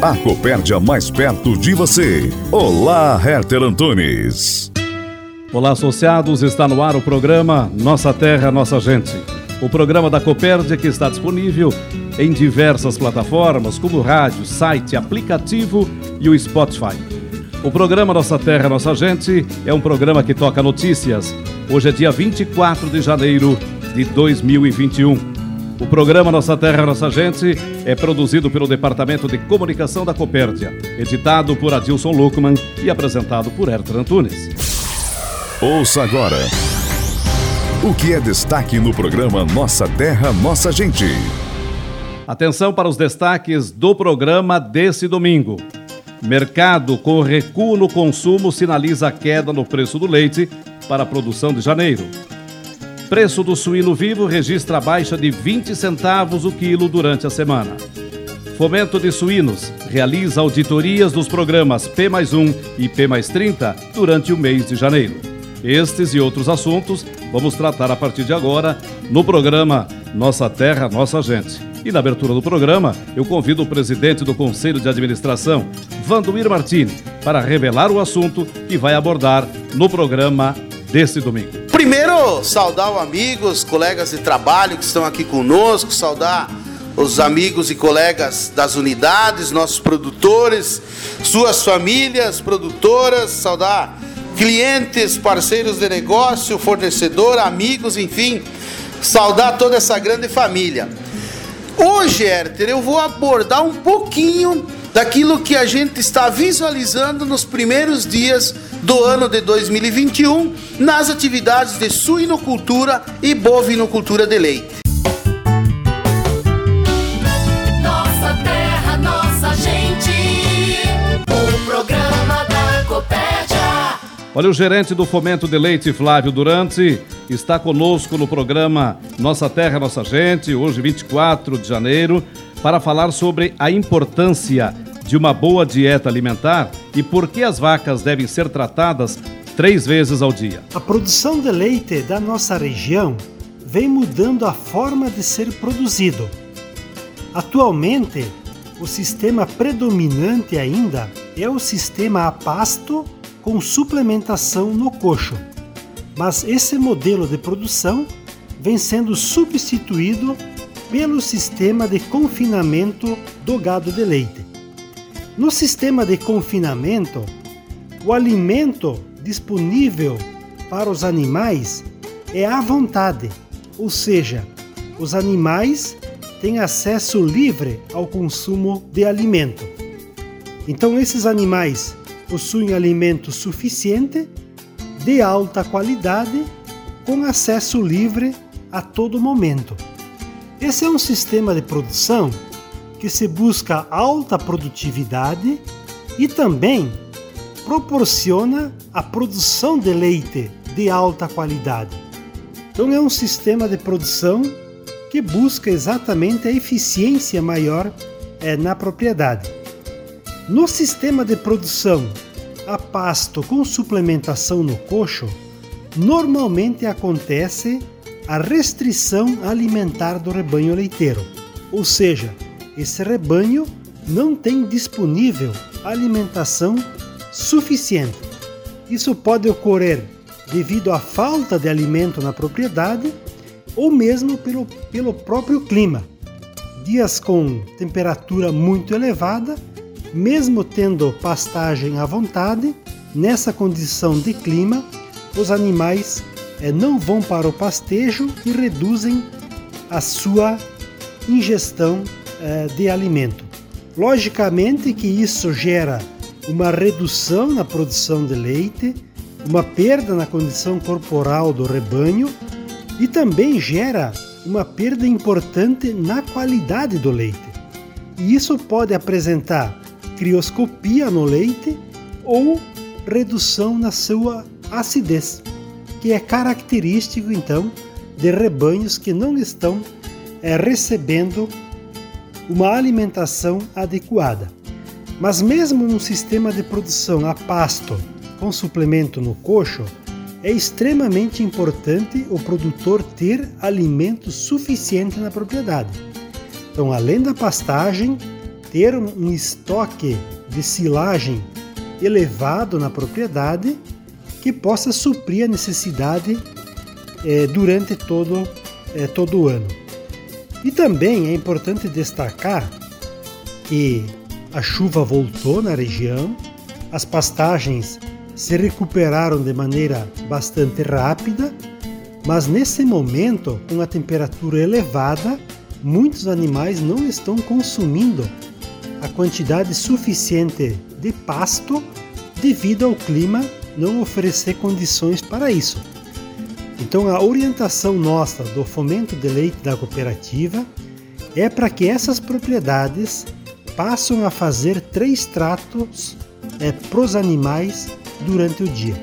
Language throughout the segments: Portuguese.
A Copérdia mais perto de você. Olá, Herter Antunes. Olá, associados. Está no ar o programa Nossa Terra, Nossa Gente. O programa da Copérdia que está disponível em diversas plataformas, como rádio, site, aplicativo e o Spotify. O programa Nossa Terra, Nossa Gente é um programa que toca notícias. Hoje é dia 24 de janeiro de 2021. O programa Nossa Terra, Nossa Gente é produzido pelo Departamento de Comunicação da Copérdia, editado por Adilson Luckman e apresentado por Herter Antunes. Ouça agora o que é destaque no programa Nossa Terra, Nossa Gente. Atenção para os destaques do programa desse domingo. Mercado com recuo no consumo sinaliza a queda no preço do leite para a produção de janeiro. Preço do suíno vivo registra baixa de 20 centavos o quilo durante a semana. Fomento de Suínos realiza auditorias dos programas P mais 1 e P mais 30 durante o mês de janeiro. Estes e outros assuntos vamos tratar a partir de agora no programa Nossa Terra, Nossa Gente. E na abertura do programa, eu convido o presidente do Conselho de Administração, Vandomir Martini, para revelar o assunto que vai abordar no programa desse domingo. Primeiro, saudar os amigos, colegas de trabalho que estão aqui conosco, saudar os amigos e colegas das unidades, nossos produtores, suas famílias produtoras, saudar clientes, parceiros de negócio, fornecedor, amigos, enfim, saudar toda essa grande família. Hoje, Herter, eu vou abordar um pouquinho daquilo que a gente está visualizando nos primeiros dias do ano de 2021 nas atividades de suinocultura e bovinocultura de leite. Nossa terra, nossa gente. O programa da Copérdia. Olha, o gerente do Fomento de Leite, Flávio Durante, está conosco no programa Nossa Terra, Nossa Gente, hoje 24 de janeiro, para falar sobre a importância de uma boa dieta alimentar e por que as vacas devem ser tratadas três vezes ao dia. A produção de leite da nossa região vem mudando a forma de ser produzido. Atualmente, o sistema predominante ainda é o sistema a pasto com suplementação no coxo. Mas esse modelo de produção vem sendo substituído pelo sistema de confinamento do gado de leite. No sistema de confinamento, o alimento disponível para os animais é à vontade, ou seja, os animais têm acesso livre ao consumo de alimento. Então, esses animais possuem alimento suficiente, de alta qualidade, com acesso livre a todo momento. Esse é um sistema de produção que se busca alta produtividade e também proporciona a produção de leite de alta qualidade. Então é um sistema de produção que busca exatamente a eficiência maior é, na propriedade. No sistema de produção a pasto com suplementação no coxo, normalmente acontece a restrição alimentar do rebanho leiteiro, ou seja, esse rebanho não tem disponível alimentação suficiente. Isso pode ocorrer devido à falta de alimento na propriedade ou mesmo pelo, pelo próprio clima. Dias com temperatura muito elevada, mesmo tendo pastagem à vontade, nessa condição de clima, os animais eh, não vão para o pastejo e reduzem a sua ingestão eh, de alimento. Logicamente que isso gera uma redução na produção de leite, uma perda na condição corporal do rebanho e também gera uma perda importante na qualidade do leite. E isso pode apresentar crioscopia no leite ou redução na sua acidez, que é característico então de rebanhos que não estão é, recebendo uma alimentação adequada. Mas mesmo num sistema de produção a pasto com suplemento no coxo, é extremamente importante o produtor ter alimento suficiente na propriedade. Então, além da pastagem, ter um estoque de silagem elevado na propriedade que possa suprir a necessidade é, durante todo, é, todo o ano. E também é importante destacar que a chuva voltou na região, as pastagens se recuperaram de maneira bastante rápida, mas nesse momento, com a temperatura elevada, muitos animais não estão consumindo a quantidade suficiente de pasto devido ao clima não oferecer condições para isso. Então, a orientação nossa do fomento de leite da cooperativa é para que essas propriedades passem a fazer três tratos é, para os animais durante o dia.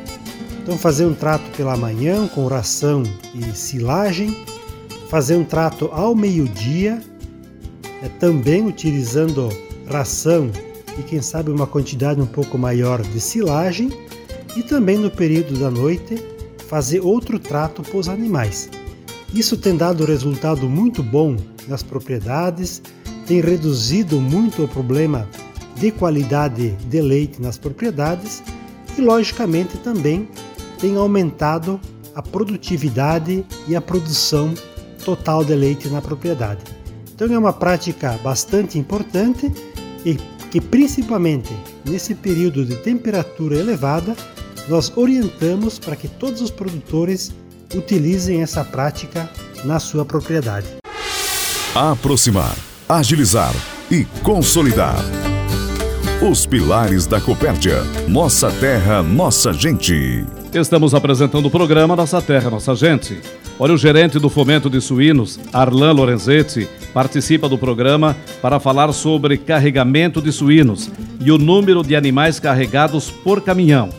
Então, fazer um trato pela manhã com ração e silagem, fazer um trato ao meio-dia, é, também utilizando ração e, quem sabe, uma quantidade um pouco maior de silagem, e também no período da noite fazer outro trato para os animais. Isso tem dado resultado muito bom nas propriedades, tem reduzido muito o problema de qualidade de leite nas propriedades e, logicamente, também tem aumentado a produtividade e a produção total de leite na propriedade. Então, é uma prática bastante importante e que, principalmente nesse período de temperatura elevada, nós orientamos para que todos os produtores utilizem essa prática na sua propriedade. Aproximar, agilizar e consolidar. Os pilares da Copérdia. Nossa terra, nossa gente. Estamos apresentando o programa Nossa Terra, Nossa Gente. Olha, o gerente do Fomento de Suínos, Arlan Lorenzetti, participa do programa para falar sobre carregamento de suínos e o número de animais carregados por caminhão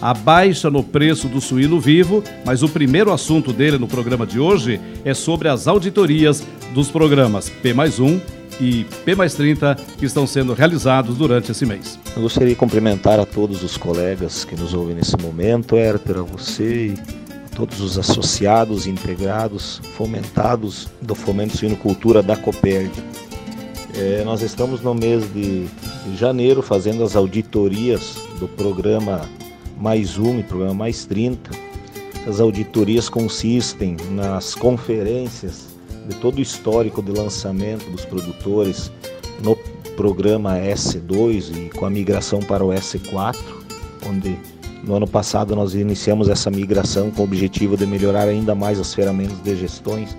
a baixa no preço do suíno vivo, mas o primeiro assunto dele no programa de hoje é sobre as auditorias dos programas P mais 1 e P mais 30 que estão sendo realizados durante esse mês. Eu gostaria de cumprimentar a todos os colegas que nos ouvem nesse momento, Herter, a você e todos os associados, integrados, fomentados do Fomento Suinocultura da Coperd. É, nós estamos no mês de janeiro fazendo as auditorias do programa mais um, programa mais 30. As auditorias consistem nas conferências de todo o histórico de lançamento dos produtores no programa S2 e com a migração para o S4, onde no ano passado nós iniciamos essa migração com o objetivo de melhorar ainda mais as ferramentas de gestões,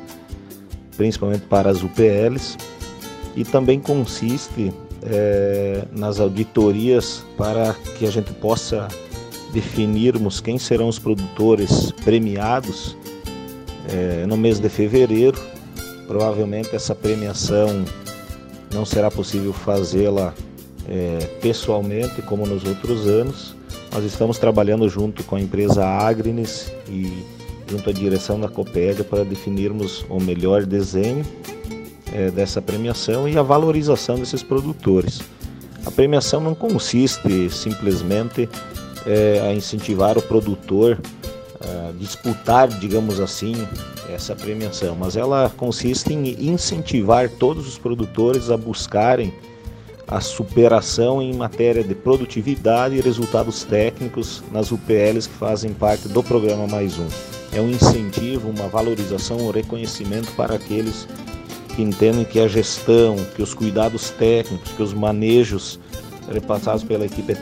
principalmente para as UPLs, e também consiste é, nas auditorias para que a gente possa definirmos quem serão os produtores premiados é, no mês de fevereiro. Provavelmente essa premiação não será possível fazê-la é, pessoalmente como nos outros anos. Nós estamos trabalhando junto com a empresa Agrines e junto à direção da Copédia para definirmos o melhor desenho é, dessa premiação e a valorização desses produtores. A premiação não consiste simplesmente é, a incentivar o produtor a disputar, digamos assim, essa premiação, mas ela consiste em incentivar todos os produtores a buscarem a superação em matéria de produtividade e resultados técnicos nas UPLs que fazem parte do programa Mais Um. É um incentivo, uma valorização, um reconhecimento para aqueles que entendem que a gestão, que os cuidados técnicos, que os manejos repassados pela equipe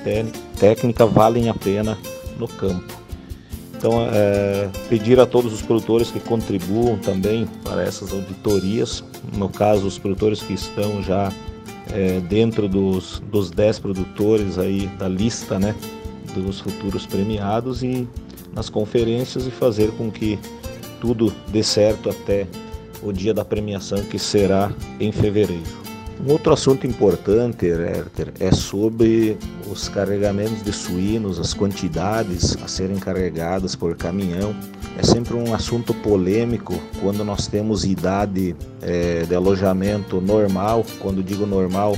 técnica valem a pena no campo. Então, é, pedir a todos os produtores que contribuam também para essas auditorias, no caso, os produtores que estão já é, dentro dos, dos 10 produtores aí da lista né, dos futuros premiados e nas conferências e fazer com que tudo dê certo até o dia da premiação, que será em fevereiro. Um outro assunto importante, Herter, é sobre os carregamentos de suínos, as quantidades a serem carregadas por caminhão. É sempre um assunto polêmico quando nós temos idade é, de alojamento normal, quando digo normal,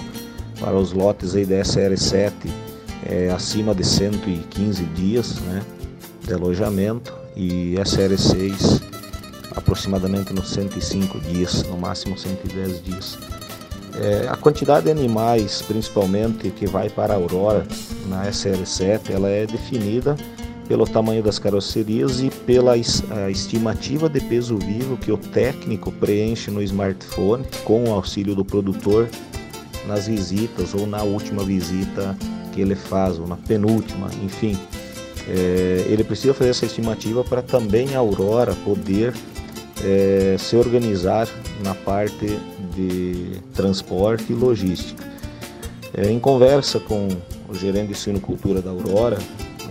para os lotes aí da SR7, é, acima de 115 dias né, de alojamento e SR6 aproximadamente nos 105 dias, no máximo 110 dias. É, a quantidade de animais, principalmente que vai para a Aurora na SL7, ela é definida pelo tamanho das carrocerias e pela estimativa de peso vivo que o técnico preenche no smartphone com o auxílio do produtor nas visitas ou na última visita que ele faz, ou na penúltima, enfim. É, ele precisa fazer essa estimativa para também a Aurora poder é, se organizar na parte de transporte e logística. É, em conversa com o gerente de suinocultura da Aurora,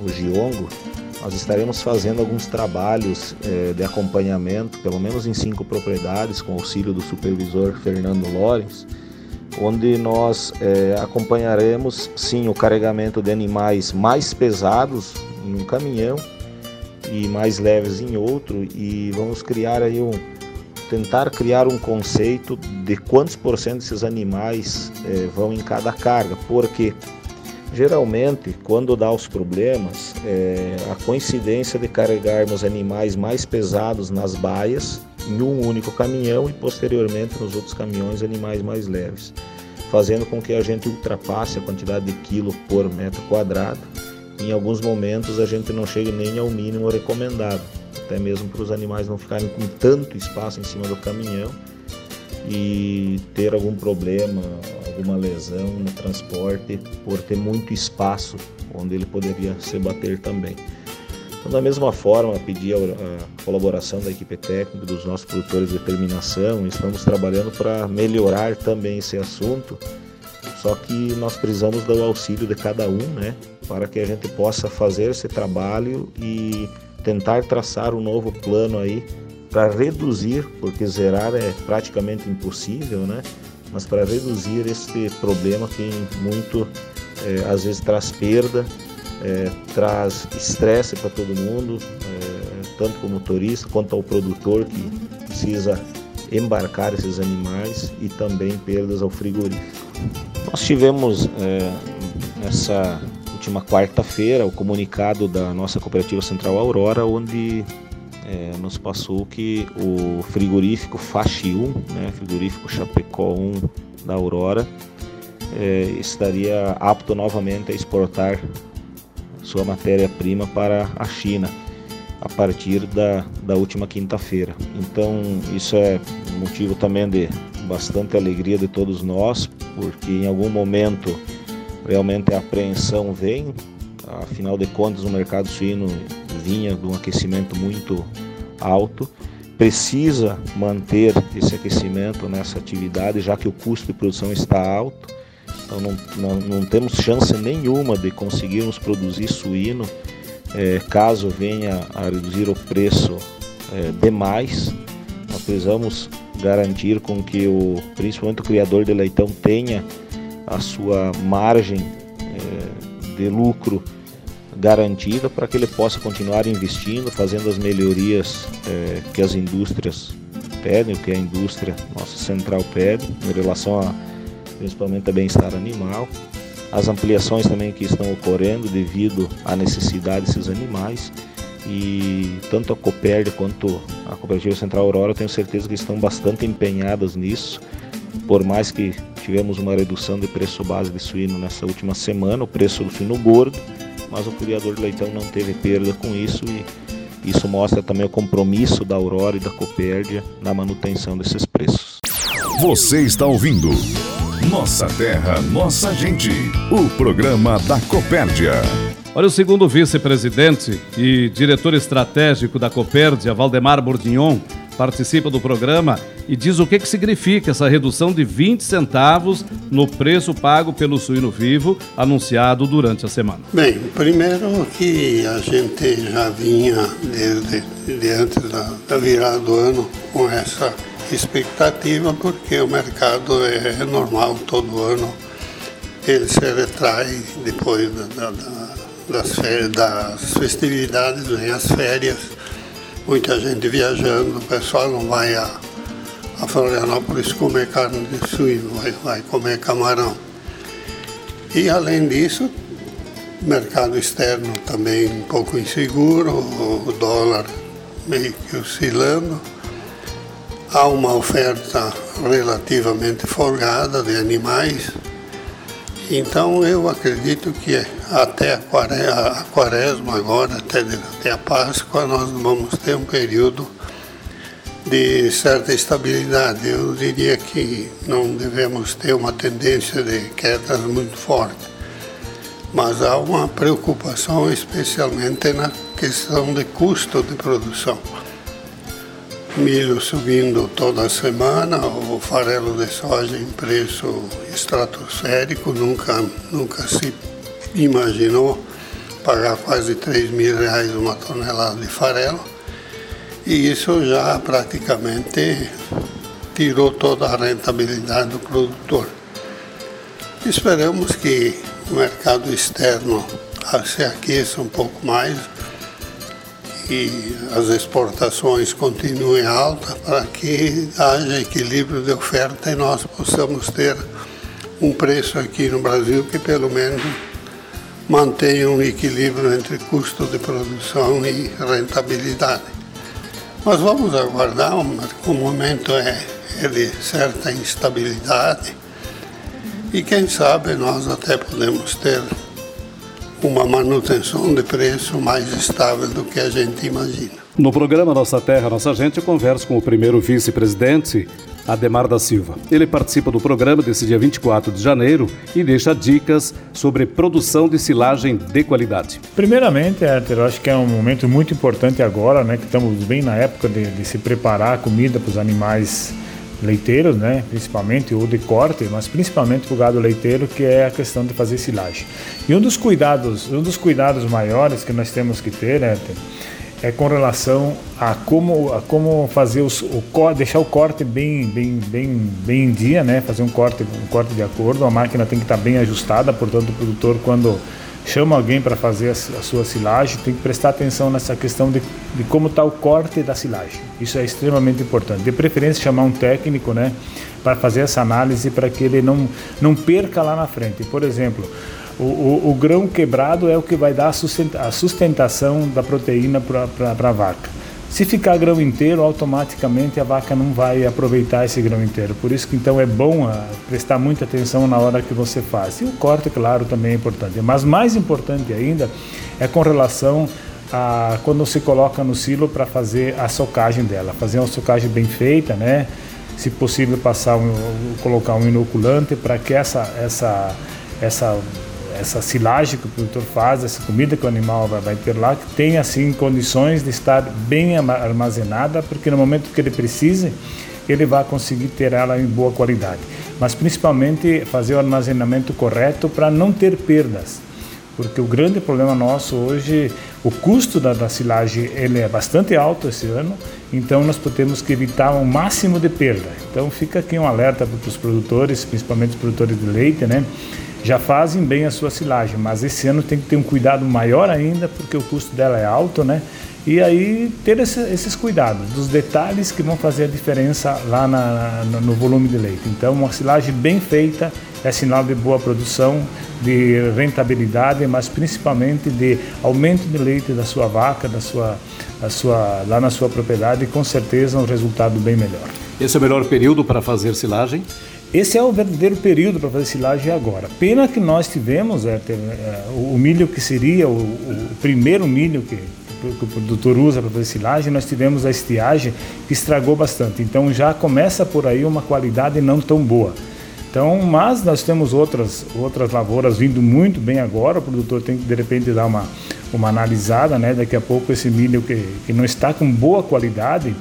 o Giongo, nós estaremos fazendo alguns trabalhos é, de acompanhamento, pelo menos em cinco propriedades, com auxílio do supervisor Fernando Lorenz, onde nós é, acompanharemos sim o carregamento de animais mais pesados em um caminhão e mais leves em outro e vamos criar aí um tentar criar um conceito de quantos por cento desses animais é, vão em cada carga, porque geralmente quando dá os problemas é, a coincidência de carregarmos animais mais pesados nas baias em um único caminhão e posteriormente nos outros caminhões animais mais leves, fazendo com que a gente ultrapasse a quantidade de quilo por metro quadrado em alguns momentos a gente não chega nem ao mínimo recomendado, até mesmo para os animais não ficarem com tanto espaço em cima do caminhão e ter algum problema, alguma lesão no transporte por ter muito espaço onde ele poderia se bater também. Então, da mesma forma, pedir a, colaboração da equipe técnica, dos nossos produtores de terminação, estamos trabalhando para melhorar também esse assunto só que nós precisamos do auxílio de cada um, né, para que a gente possa fazer esse trabalho e tentar traçar um novo plano aí para reduzir, porque zerar é praticamente impossível, né? Mas para reduzir este problema que muito é, às vezes traz perda, é, traz estresse para todo mundo, é, tanto para o motorista quanto ao produtor que precisa embarcar esses animais e também perdas ao frigorífico. Nós tivemos é, nessa última quarta-feira o comunicado da nossa cooperativa Central Aurora, onde é, nos passou que o frigorífico Faxi 1, né, frigorífico Chapecó 1 da Aurora, é, estaria apto novamente a exportar sua matéria-prima para a China a partir da, da última quinta-feira. Então, isso é motivo também de bastante alegria de todos nós, porque em algum momento realmente a apreensão vem, afinal de contas o mercado suíno vinha de um aquecimento muito alto, precisa manter esse aquecimento nessa atividade, já que o custo de produção está alto, então não, não, não temos chance nenhuma de conseguirmos produzir suíno é, caso venha a reduzir o preço é, demais, nós precisamos garantir com que o, principalmente o criador de leitão tenha a sua margem é, de lucro garantida para que ele possa continuar investindo, fazendo as melhorias é, que as indústrias pedem, o que a indústria nossa central pede em relação a principalmente a bem-estar animal, as ampliações também que estão ocorrendo devido à necessidade desses animais e tanto a Copérdia quanto a Cooperativa Central Aurora tenho certeza que estão bastante empenhadas nisso. Por mais que tivemos uma redução de preço base de suíno nessa última semana, o preço do suíno gordo, mas o criador de leitão não teve perda com isso e isso mostra também o compromisso da Aurora e da Copérdia na manutenção desses preços. Você está ouvindo Nossa Terra, Nossa Gente, o programa da Copérdia. Olha, o segundo vice-presidente e diretor estratégico da Copérdia, Valdemar Bourdignon, participa do programa e diz o que, que significa essa redução de 20 centavos no preço pago pelo suíno vivo anunciado durante a semana. Bem, primeiro que a gente já vinha desde, desde antes da, da virada do ano com essa expectativa, porque o mercado é normal todo ano, ele se retrai depois da, da, das, férias, das festividades, vem as férias muita gente viajando, o pessoal não vai a, a Florianópolis comer carne de suíno, vai, vai comer camarão. E além disso, mercado externo também um pouco inseguro, o dólar meio que oscilando. Há uma oferta relativamente folgada de animais, então eu acredito que até a quaresma agora, até, até a Páscoa, nós vamos ter um período de certa estabilidade. Eu diria que não devemos ter uma tendência de quedas muito forte, mas há uma preocupação especialmente na questão de custo de produção milho subindo toda semana, o farelo de soja em preço estratosférico, nunca, nunca se imaginou pagar quase 3 mil reais uma tonelada de farelo. E isso já praticamente tirou toda a rentabilidade do produtor. Esperamos que o mercado externo se aqueça um pouco mais, que as exportações continuem altas para que haja equilíbrio de oferta e nós possamos ter um preço aqui no Brasil que pelo menos mantenha um equilíbrio entre custo de produção e rentabilidade. Mas vamos aguardar, o momento é, é de certa instabilidade e quem sabe nós até podemos ter uma manutenção de preço mais estável do que a gente imagina. No programa Nossa Terra, Nossa Gente, eu converso com o primeiro vice-presidente, Ademar da Silva. Ele participa do programa desse dia 24 de janeiro e deixa dicas sobre produção de silagem de qualidade. Primeiramente, Arthur, eu acho que é um momento muito importante agora, né, que estamos bem na época de, de se preparar a comida para os animais leiteiros, né, principalmente, ou de corte, mas principalmente para o gado leiteiro, que é a questão de fazer silagem. E um dos cuidados, um dos cuidados maiores que nós temos que ter, né, é com relação a como, a como fazer os, o deixar o corte bem, bem, bem, bem em dia, né, fazer um corte, um corte de acordo. A máquina tem que estar bem ajustada, portanto, o produtor quando chama alguém para fazer a, sua silagem, tem que prestar atenção nessa questão de, de como está o corte da silagem. Isso é extremamente importante. De preferência, chamar um técnico né, para fazer essa análise para que ele não, não perca lá na frente. Por exemplo, o, o, o grão quebrado é o que vai dar a sustentação da proteína para a vaca. Se ficar grão inteiro, automaticamente a vaca não vai aproveitar esse grão inteiro. Por isso que então é bom ah, prestar muita atenção na hora que você faz. E o corte, claro, também é importante. Mas mais importante ainda é com relação a quando se coloca no silo para fazer a socagem dela, fazer uma socagem bem feita, né? Se possível passar um, colocar um inoculante para que essa essa essa essa silagem que o produtor faz, essa comida que o animal vai, vai, ter lá, que tenha assim condições de estar bem armazenada, porque no momento que ele precise, ele vai conseguir ter ela em boa qualidade. Mas principalmente fazer o armazenamento correto para não ter perdas. Porque o grande problema nosso hoje, o custo da, da silagem ele é bastante alto esse ano, então nós temos que evitar o um máximo de perda. Então fica aqui um alerta para os produtores, principalmente os produtores de leite, né? Já fazem bem a sua silagem, mas esse ano tem que ter um cuidado maior ainda, porque o custo dela é alto, né? E aí ter esse, esses cuidados, dos detalhes que vão fazer a diferença lá na, no volume de leite. Então, uma silagem bem feita é sinal de boa produção, de rentabilidade, mas principalmente de aumento de leite da sua vaca, da sua, da sua, lá na sua propriedade, e com certeza um resultado bem melhor. Esse é o melhor período para fazer silagem? Esse é o verdadeiro período para fazer silagem agora. Pena que nós tivemos é, é, o milho que seria o, o primeiro milho que, que o produtor usa para fazer silagem, nós tivemos a estiagem que estragou bastante. Então já começa por aí uma qualidade não tão boa. Então, mas nós temos outras, outras lavouras vindo muito bem agora, o produtor tem que de repente dar uma, uma analisada, né? Daqui a pouco esse milho que, que não está com boa qualidade,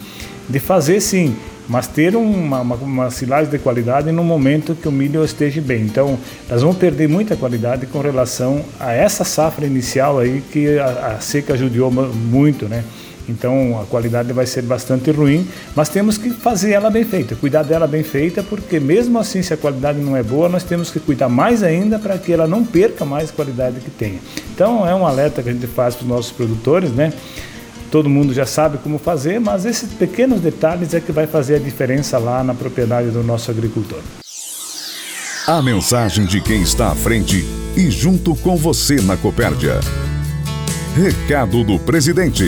de fazer sim, mas ter uma, uma, uma, silagem de qualidade no momento que o milho esteja bem. Então, nós vamos perder muita qualidade com relação a essa safra inicial aí que a, a seca ajudou muito, né? Então a qualidade vai ser bastante ruim, mas temos que fazer ela bem feita, cuidar dela bem feita, porque mesmo assim, se a qualidade não é boa, nós temos que cuidar mais ainda para que ela não perca mais qualidade que tenha. Então é um alerta que a gente faz para os nossos produtores, né? Todo mundo já sabe como fazer, mas esses pequenos detalhes é que vai fazer a diferença lá na propriedade do nosso agricultor. A mensagem de quem está à frente e junto com você na Copérdia. Recado do presidente.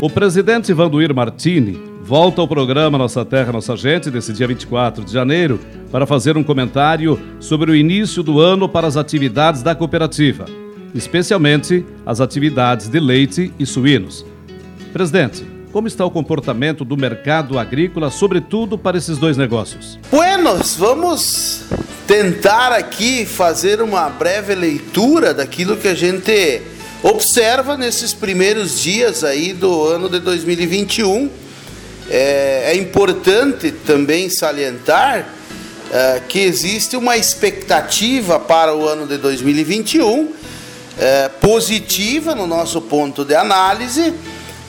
O presidente Vanduir Martini volta ao programa Nossa Terra, Nossa Gente, desse dia 24 de janeiro, para fazer um comentário sobre o início do ano para as atividades da cooperativa, especialmente as atividades de leite e suínos. Presidente, como está o comportamento do mercado agrícola, sobretudo para esses dois negócios? Buenos, vamos tentar aqui fazer uma breve leitura daquilo que a gente observa nesses primeiros dias aí do ano de 2021. É, é importante também salientar é, que existe uma expectativa para o ano de 2021 é, positiva no nosso ponto de análise,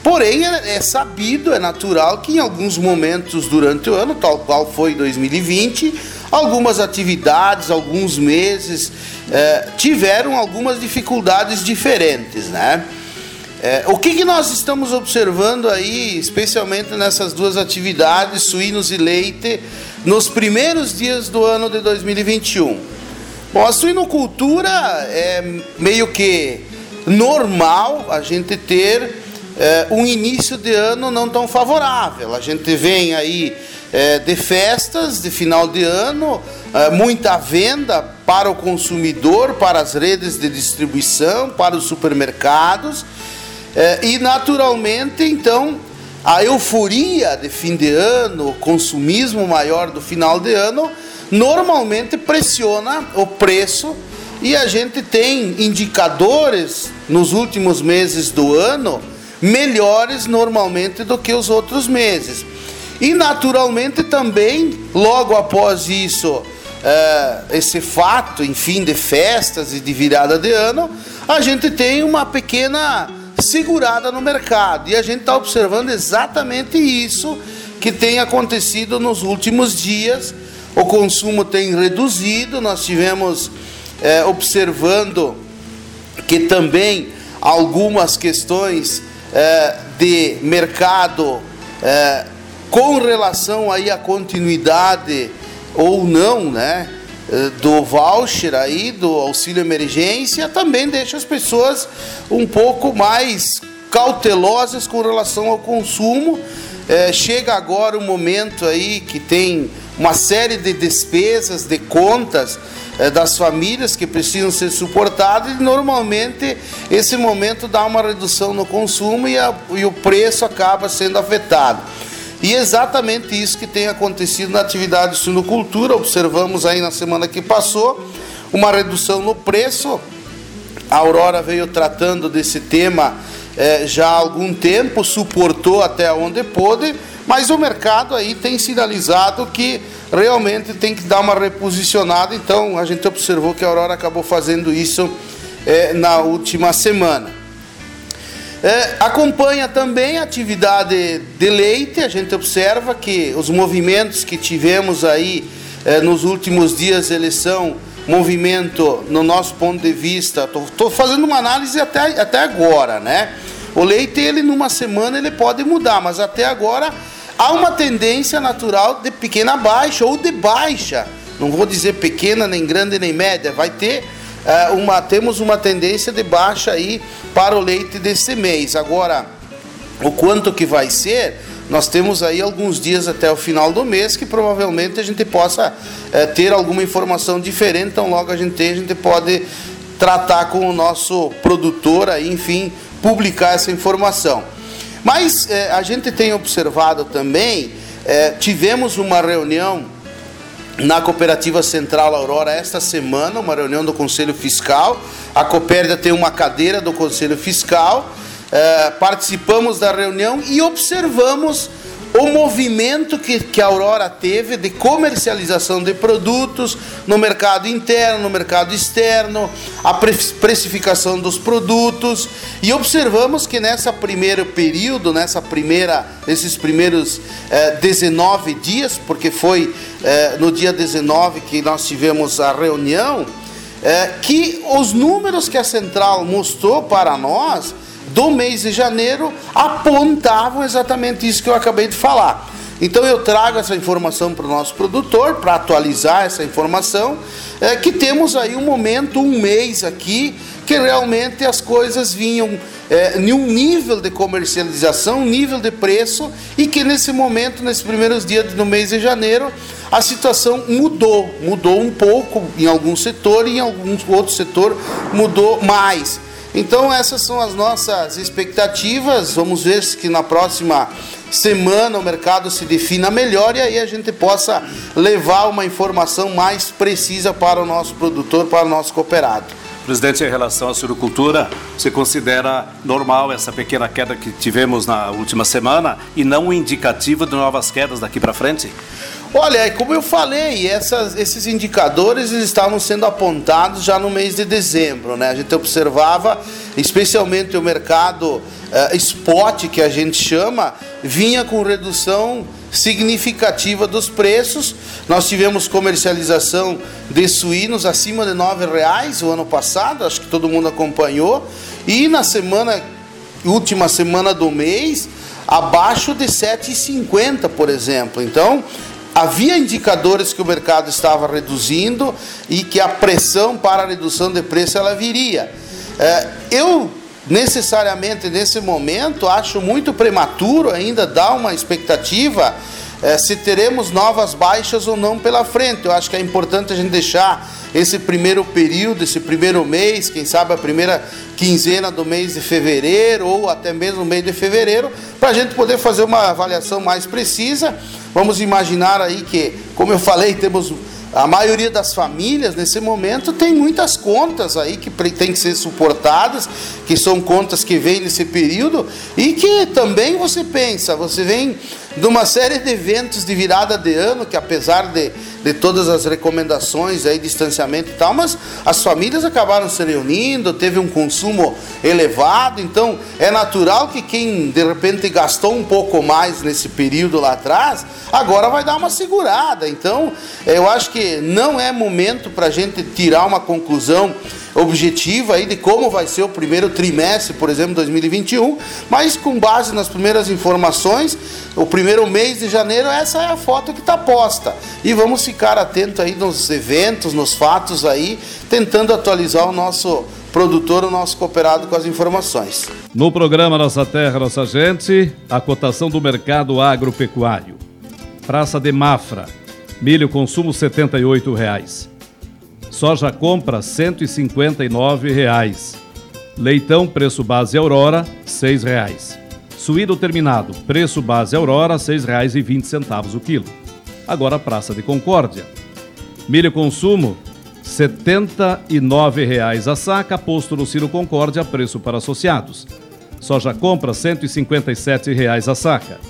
porém é, é sabido, é natural que em alguns momentos durante o ano, tal qual foi 2020, algumas atividades, alguns meses é, tiveram algumas dificuldades diferentes, né? É, o que, que nós estamos observando aí, especialmente nessas duas atividades, suínos e leite, nos primeiros dias do ano de 2021? Bom, a suinocultura é meio que normal a gente ter é, um início de ano não tão favorável. A gente vem aí é, de festas de final de ano, é, muita venda para o consumidor, para as redes de distribuição, para os supermercados. É, e naturalmente, então, a euforia de fim de ano, o consumismo maior do final de ano, normalmente pressiona o preço e a gente tem indicadores nos últimos meses do ano melhores normalmente do que os outros meses. E naturalmente também, logo após isso, é, esse fato, enfim, de festas e de virada de ano, a gente tem uma pequena segurada no mercado. E a gente está observando exatamente isso que tem acontecido nos últimos dias. O consumo tem reduzido, nós tivemos é, observando que também algumas questões é, de mercado é, com relação aí à continuidade ou não, né, do voucher aí, do auxílio emergência, também deixa as pessoas um pouco mais cautelosas com relação ao consumo. É, chega agora o momento aí que tem uma série de despesas, de contas é, das famílias que precisam ser suportadas e normalmente esse momento dá uma redução no consumo e, a, e o preço acaba sendo afetado. E exatamente isso que tem acontecido na atividade de suinocultura. Observamos aí na semana que passou uma redução no preço. A Aurora veio tratando desse tema eh, já há algum tempo, suportou até onde pôde, mas o mercado aí tem sinalizado que realmente tem que dar uma reposicionada. Então a gente observou que a Aurora acabou fazendo isso eh, na última semana. É, acompanha também a atividade de leite, a gente observa que os movimentos que tivemos aí é, nos últimos dias, eles são movimento, no nosso ponto de vista, estou fazendo uma análise até, até agora, né? O leite, ele numa semana, ele pode mudar, mas até agora há uma tendência natural de pequena baixa ou de baixa. Não vou dizer pequena, nem grande, nem média, vai ter é, uma, temos uma tendência de baixa aí para o leite desse mês. Agora, o quanto que vai ser, nós temos aí alguns dias até o final do mês que provavelmente a gente possa é, ter alguma informação diferente. Então, logo a gente a gente pode tratar com o nosso produtor aí, enfim, publicar essa informação. Mas é, a gente tem observado também, é, tivemos uma reunião na Cooperativa Central Aurora esta semana, uma reunião do Conselho Fiscal. A Copérdia tem uma cadeira do Conselho Fiscal. Eh, participamos da reunião e observamos o movimento que, que a Aurora teve de comercialização de produtos no mercado interno, no mercado externo, a precificação dos produtos. E observamos que nessa primeiro período, nessa primeira, nesses primeiros eh, 19 dias, porque foi eh, no dia 19 que nós tivemos a reunião, eh, que os números que a central mostrou para nós do mês de janeiro apontavam exatamente isso que eu acabei de falar. Então eu trago essa informação para o nosso produtor, para atualizar essa informação, é, que temos aí um momento, um mês aqui, que realmente as coisas vinham é, em um nível de comercialização, um nível de preço, e que nesse momento, nesses primeiros dias do mês de janeiro, a situação mudou, mudou um pouco em algum setor e em algum outro setor mudou mais. Então essas são as nossas expectativas. Vamos ver se na próxima semana o mercado se defina melhor e aí a gente possa levar uma informação mais precisa para o nosso produtor, para o nosso cooperado. Presidente, em relação à surucultura, você considera normal essa pequena queda que tivemos na última semana e não um indicativo de novas quedas daqui para frente? Olha, como eu falei, essas, esses indicadores estavam sendo apontados já no mês de dezembro. Né? A gente observava, especialmente o mercado uh, spot, que a gente chama, vinha com redução significativa dos preços. Nós tivemos comercialização de suínos acima de R$ reais o ano passado, acho que todo mundo acompanhou. E na semana, última semana do mês, abaixo de R$ 7,50, por exemplo. Então, havia indicadores que o mercado estava reduzindo e que a pressão para a redução de preço ela viria. É, eu necessariamente nesse momento acho muito prematuro ainda dar uma expectativa é, se teremos novas baixas ou não pela frente. Eu acho que é importante a gente deixar esse primeiro período, esse primeiro mês, quem sabe a primeira quinzena do mês de fevereiro ou até mesmo o mês de fevereiro, para a gente poder fazer uma avaliação mais precisa. Vamos imaginar aí que, como eu falei, temos a maioria das famílias nesse momento tem muitas contas aí que tem que ser suportadas, que são contas que vêm nesse período e que também você pensa, você vem de uma série de eventos de virada de ano, que apesar de, de todas as recomendações aí, distanciamento e tal, mas as famílias acabaram se reunindo, teve um consumo elevado, então é natural que quem de repente gastou um pouco mais nesse período lá atrás, agora vai dar uma segurada. Então, eu acho que não é momento para a gente tirar uma conclusão objetiva aí de como vai ser o primeiro trimestre, por exemplo, 2021, mas com base nas primeiras informações, o primeiro mês de janeiro, essa é a foto que está posta. E vamos ficar atentos aí nos eventos, nos fatos aí, tentando atualizar o nosso produtor, o nosso cooperado com as informações. No programa Nossa Terra, Nossa Gente, a cotação do mercado agropecuário. Praça de Mafra, milho consumo 78 reais. Soja compra 159 reais. Leitão preço base Aurora 6 reais. Suíno terminado, preço base Aurora R$ 6,20 o quilo. Agora Praça de Concórdia. Milho consumo R$ 79,00 a saca, posto no Ciro Concórdia, preço para associados. Soja compra R$ 157,00 a saca.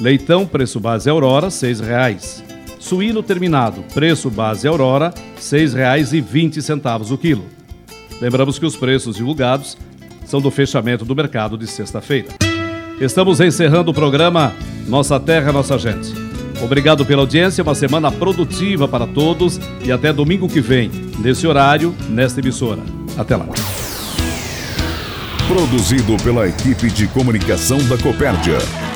Leitão, preço base Aurora, R$ 6,00. Suíno terminado, preço base Aurora, R$ 6,20 o quilo. Lembramos que os preços divulgados são do fechamento do mercado de sexta-feira. Estamos encerrando o programa Nossa Terra, Nossa Gente. Obrigado pela audiência, uma semana produtiva para todos e até domingo que vem, nesse horário, nesta emissora. Até lá. Produzido pela equipe de comunicação da Copérdia